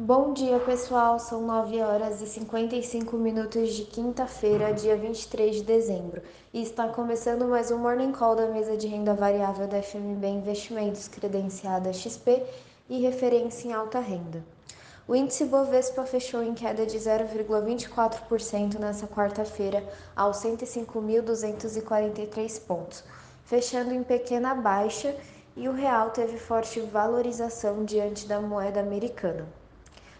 Bom dia, pessoal. São 9 horas e 55 minutos de quinta-feira, dia 23 de dezembro. E está começando mais um Morning Call da mesa de renda variável da FMB Investimentos, credenciada XP e referência em alta renda. O índice Bovespa fechou em queda de 0,24% nesta quarta-feira, aos 105.243 pontos, fechando em pequena baixa e o real teve forte valorização diante da moeda americana.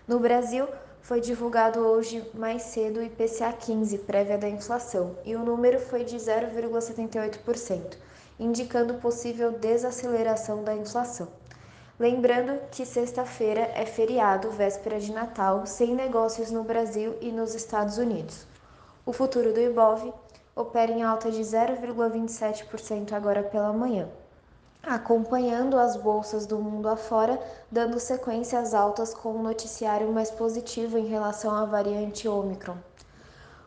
No Brasil, foi divulgado hoje mais cedo o IPCA 15, prévia da inflação, e o número foi de 0,78%, indicando possível desaceleração da inflação. Lembrando que sexta-feira é feriado, véspera de Natal, sem negócios no Brasil e nos Estados Unidos. O futuro do Ibov opera em alta de 0,27% agora pela manhã acompanhando as bolsas do mundo afora, dando sequência às altas com um noticiário mais positivo em relação à variante Omicron.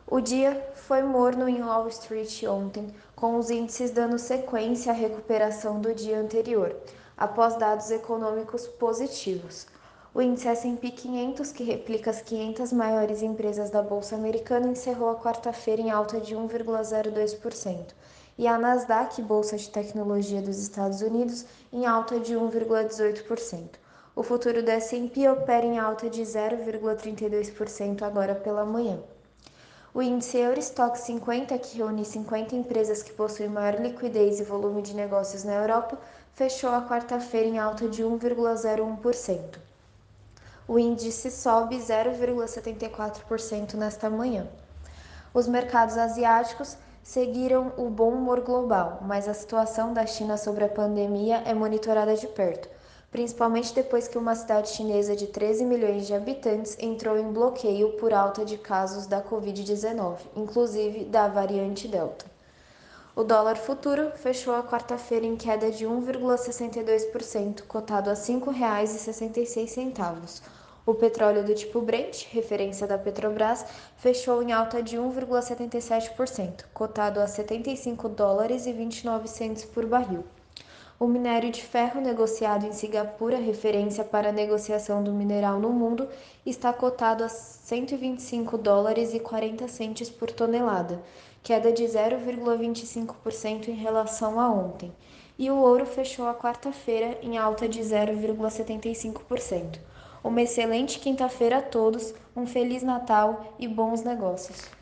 O dia foi morno em Wall Street ontem, com os índices dando sequência à recuperação do dia anterior, após dados econômicos positivos. O índice S&P 500, que replica as 500 maiores empresas da bolsa americana, encerrou a quarta-feira em alta de 1,02% e a Nasdaq, bolsa de tecnologia dos Estados Unidos, em alta de 1,18%. O futuro do S&P opera em alta de 0,32% agora pela manhã. O índice Eurostock 50, que reúne 50 empresas que possuem maior liquidez e volume de negócios na Europa, fechou a quarta-feira em alta de 1,01%. O índice sobe 0,74% nesta manhã. Os mercados asiáticos seguiram o bom humor global, mas a situação da China sobre a pandemia é monitorada de perto, principalmente depois que uma cidade chinesa de 13 milhões de habitantes entrou em bloqueio por alta de casos da Covid-19, inclusive da variante Delta. O dólar futuro fechou a quarta-feira em queda de 1,62%, cotado a R$ 5,66 o petróleo do tipo Brent, referência da Petrobras, fechou em alta de 1,77%, cotado a 75 dólares e 29 centos por barril. O minério de ferro negociado em Singapura, referência para a negociação do mineral no mundo, está cotado a 125 dólares e 40 centos por tonelada, queda de 0,25% em relação a ontem. E o ouro fechou a quarta-feira em alta de 0,75%. Uma excelente quinta-feira a todos, um feliz Natal e bons negócios.